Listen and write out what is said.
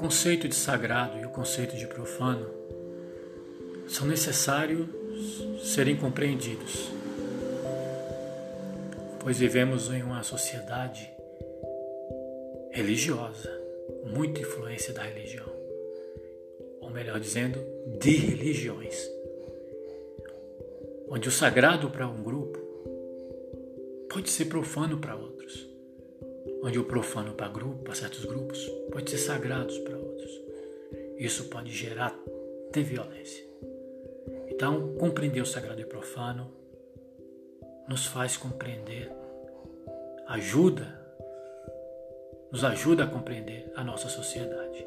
conceito de sagrado e o conceito de profano são necessários serem compreendidos, pois vivemos em uma sociedade religiosa, muita influência da religião, ou melhor dizendo, de religiões, onde o sagrado para um grupo pode ser profano para outros onde o profano para grupo, para certos grupos, pode ser sagrado para outros. Isso pode gerar até violência. Então, compreender o sagrado e o profano nos faz compreender, ajuda, nos ajuda a compreender a nossa sociedade.